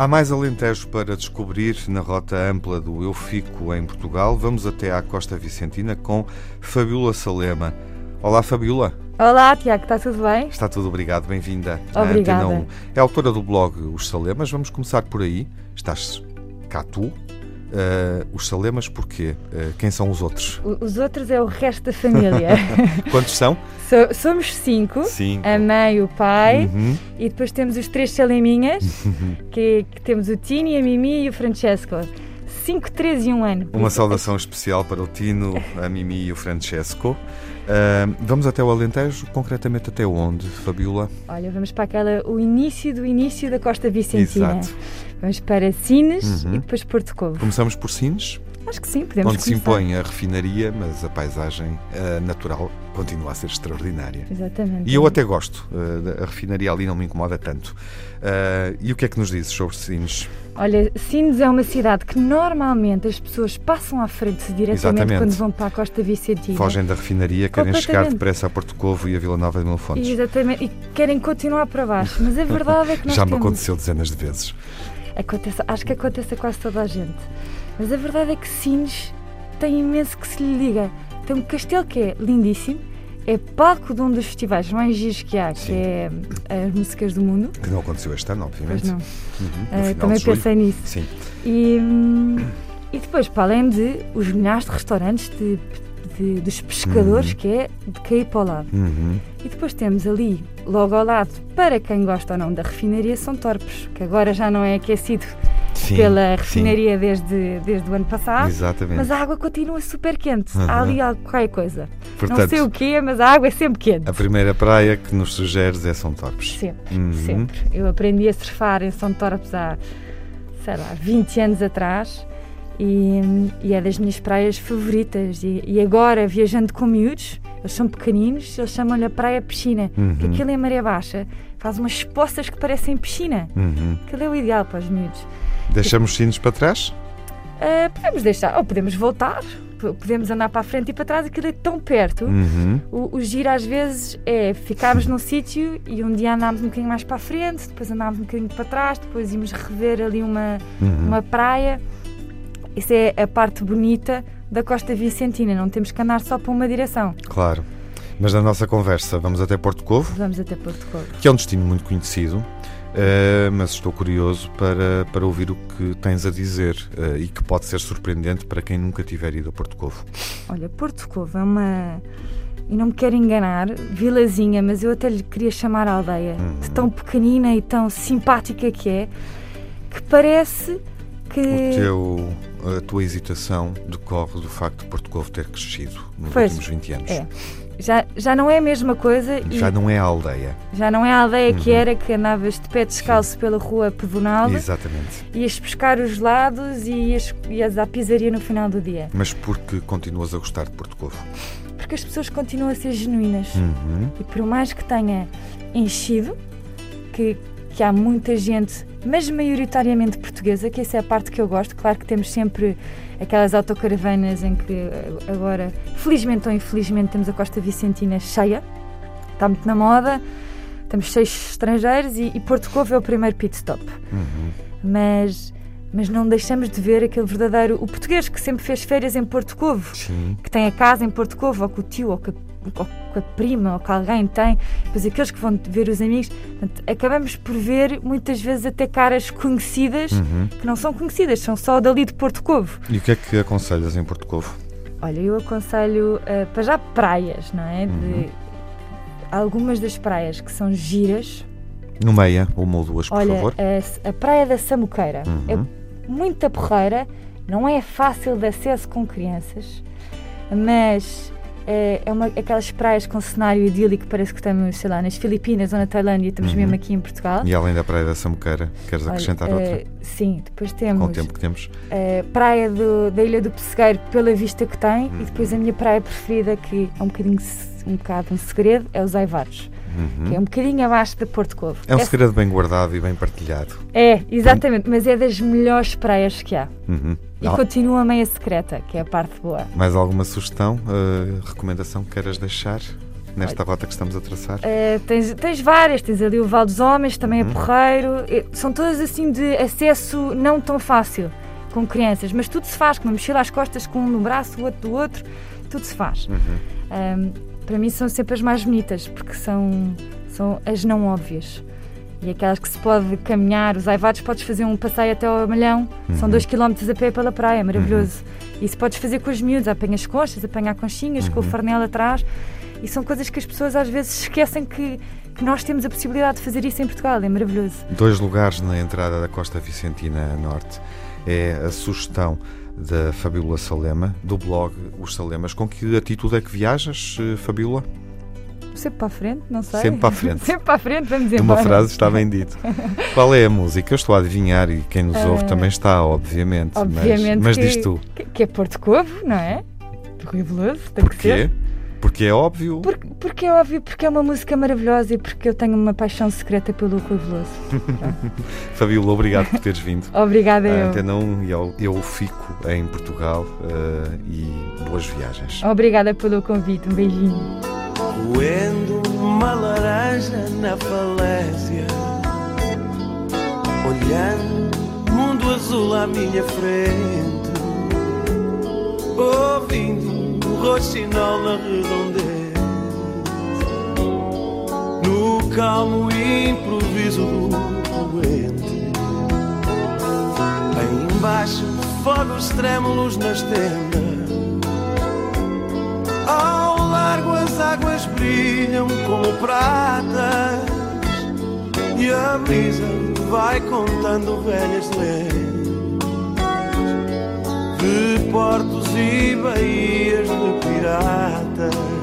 Há mais Alentejo para descobrir na rota ampla do Eu Fico em Portugal. Vamos até à Costa Vicentina com Fabiola Salema. Olá, Fabiola. Olá, Tiago, está tudo bem? Está tudo, obrigado, bem-vinda Obrigada. à Antena 1. É autora do blog Os Salemas, vamos começar por aí. Estás cá tu. Uh, os Salemas, porquê? Uh, quem são os outros? Os outros é o resto da família. Quantos são? So- somos cinco, Cinco. a mãe, o pai, Uhum. e depois temos os três Saleminhas, que, que temos o Tini, a Mimi e o Francesco. Cinco, três e um ano. Uma saudação especial para o Tino, a Mimi e o Francesco. Uh, vamos até o Alentejo, concretamente até onde, Fabiola? Olha, vamos para aquela, o início do início da Costa Vicentina. Exato. Vamos para Sines Uhum. e depois Porto Covo. Começamos por Sines, Acho que sim, podemos onde se começar. impõe a refinaria, mas a paisagem uh, natural continua a ser extraordinária. Exatamente. E eu até gosto, uh, a refinaria ali não me incomoda tanto. Uh, e o que é que nos dizes sobre Sines? Olha, Sines é uma cidade que normalmente as pessoas passam à frente diretamente Exatamente. quando vão para a Costa Vicentina. Fogem da refinaria, querem chegar depressa a Porto Covo e a Vila Nova de Mil Fontes. Exatamente, e querem continuar para baixo, mas a verdade é que nós Já me temos... aconteceu dezenas de vezes. Acontece- acho que acontece a quase toda a gente. Mas a verdade é que Sines tem imenso que se lhe liga. Tem um castelo que é lindíssimo, é palco de um dos festivais mais giros que há, Sim. que é as músicas do mundo. Que não aconteceu este ano, Pois obviamente. não. Uhum, final também pensei nisso. Sim. E, hum, e depois, para além de os milhares de restaurantes de, de- dos pescadores, Uhum. que é de cair para o lado. Uhum. E depois temos ali, logo ao lado, para quem gosta ou não da refinaria, São Torpes, que agora já não é aquecido Sim, pela refinaria desde, desde o ano passado. Exatamente. Mas a água continua super quente. Uhum. Há ali qualquer coisa. Portanto, não sei o quê, mas a água é sempre quente. a primeira praia que nos sugeres é São Torpes. Sempre, Uhum. sempre. Eu aprendi a surfar em São Torpes há, sei lá, 20 anos atrás e, e é das minhas praias favoritas. E, e agora, viajando com miúdos, eles são pequeninos, eles chamam-lhe a praia piscina, Uhum. porque aquilo em maré baixa faz umas poças que parecem piscina. Uhum. Aquilo é o ideal para os miúdos. Deixamos sinos para trás? Ah, podemos deixar, ou podemos voltar, podemos andar para a frente e para trás, aquilo é tão perto. Uhum. O, o giro às vezes é ficarmos num sítio e um dia andámos um bocadinho mais para a frente, depois andámos um bocadinho para trás, depois íamos rever ali uma, Uhum. uma praia. Isso é a parte bonita da Costa Vicentina, não temos que andar só para uma direção. Claro. Mas na nossa conversa vamos até Porto Covo, Vamos até Porto Covo. que é um destino muito conhecido, eh, mas estou curioso para, para ouvir o que tens a dizer eh, e que pode ser surpreendente para quem nunca tiver ido a Porto Covo. Olha, Porto Covo é uma. E não me quero enganar, vilazinha, mas eu até lhe queria chamar aldeia. Uhum. De tão pequenina e tão simpática que é, que parece que. O teu, a tua hesitação decorre do facto de Porto Covo ter crescido nos Pois, últimos 20 anos. é. Já, já não é a mesma coisa e Já não é a aldeia. já não é a aldeia que Uhum. era que andavas de pé descalço pela rua pedonal, Exatamente. ias pescar os gelados e ias, ias à pizzaria no final do dia. Mas porque continuas a gostar de Porto Covo? Porque as pessoas continuam a ser genuínas. Uhum. E por mais que tenha enchido, que, que há muita gente, mas maioritariamente portuguesa, que essa é a parte que eu gosto. Claro que temos sempre aquelas autocaravanas em que eh, agora, felizmente ou infelizmente, temos a Costa Vicentina cheia, está muito na moda, temos seis estrangeiros e, e Porto Covo é o primeiro pit stop. Uhum. Mas, mas não deixamos de ver aquele verdadeiro, o português que sempre fez férias em Porto Covo Sim. que tem a casa em Porto Covo, ou com o tio, ou com a, ou com a prima, ou que alguém tem, depois aqueles que vão ver os amigos. Portanto, acabamos por ver muitas vezes até caras conhecidas Uhum. que não são conhecidas, são só dali de Porto Covo. E o que é que aconselhas em Porto Covo? Olha, eu aconselho eh, para já praias, não é? De, Uhum. Algumas das praias que são giras. No meia, uma ou duas, por Olha, favor. a, a praia da Samuqueira Uhum. é muita porreira, não é fácil de acesso com crianças, mas é, é uma, aquelas praias com cenário idílico, parece que estamos, sei lá, nas Filipinas ou na Tailândia, estamos Uhum. mesmo aqui em Portugal. E além da Praia da Samuqueira, queres Olha, acrescentar eh, outra? Sim, depois Com temos o tempo que temos. praia do- da Ilha do Pessegueiro pela vista que tem Uhum. e depois a minha praia preferida, que é um bocadinho um bocado um segredo, é os Aivares, Uhum. que é um bocadinho abaixo de Porto Covo. É um Essa- segredo bem guardado e bem partilhado. É, exatamente, mas é das melhores praias que há. Uhum. E Al- continua meia secreta, que é a parte boa. Mais alguma sugestão, eh, recomendação que queiras deixar? nesta rota que estamos a traçar? Uh, tens, tens várias, tens ali o Val dos Homens, também uhum. é porreiro. São todas assim de acesso não tão fácil com crianças, mas tudo se faz, com uma mochila às costas, com um no braço, o outro do outro, tudo se faz. Uhum. Um, para mim são sempre as mais bonitas, porque são, são as não óbvias. E aquelas que se pode caminhar, os aivados, podes fazer um passeio até ao Malhão, uhum. são 2 km a pé pela praia, maravilhoso. Uhum. Isso podes fazer com os miúdos, apanhas conchas, apanhar conchinhas, uhum. com o uhum. farnel atrás. E são coisas que as pessoas às vezes esquecem que, que nós temos a possibilidade de fazer isso em Portugal, é maravilhoso. Dois lugares na entrada da Costa Vicentina Norte é a sugestão da Fabíola Salema, do blog Os Salemas. Com que atitude é que viajas, eh, Fabíola? Sempre para a frente, não sei. Sempre para a frente. Sempre para a frente, vamos embora. Uma frase está bem dito. Qual é a música? Eu estou a adivinhar e quem nos ouve uh, também está, obviamente. Obviamente. Mas, mas diz tu. Que, que é Porto Covo, não é? Rui Veloso, tem Porquê? que ser. Porque é óbvio? Porque, porque, é óbvio, porque é uma música maravilhosa e porque eu tenho uma paixão secreta pelo Rui Veloso. Fabíola, obrigado por teres vindo. Obrigada a eu. Antena 1 e eu, eu fico em Portugal uh, e boas viagens. Obrigada pelo convite, um beijinho. Coendo uma laranja na falésia Olhando mundo azul à minha frente Ouvindo roxinol na redondeza No calmo improviso do poente Aí embaixo fogos trêmulos nas tendas. Ao largo as águas brilham como pratas. E a brisa vai contando velhas lendas de portos e baías de piratas.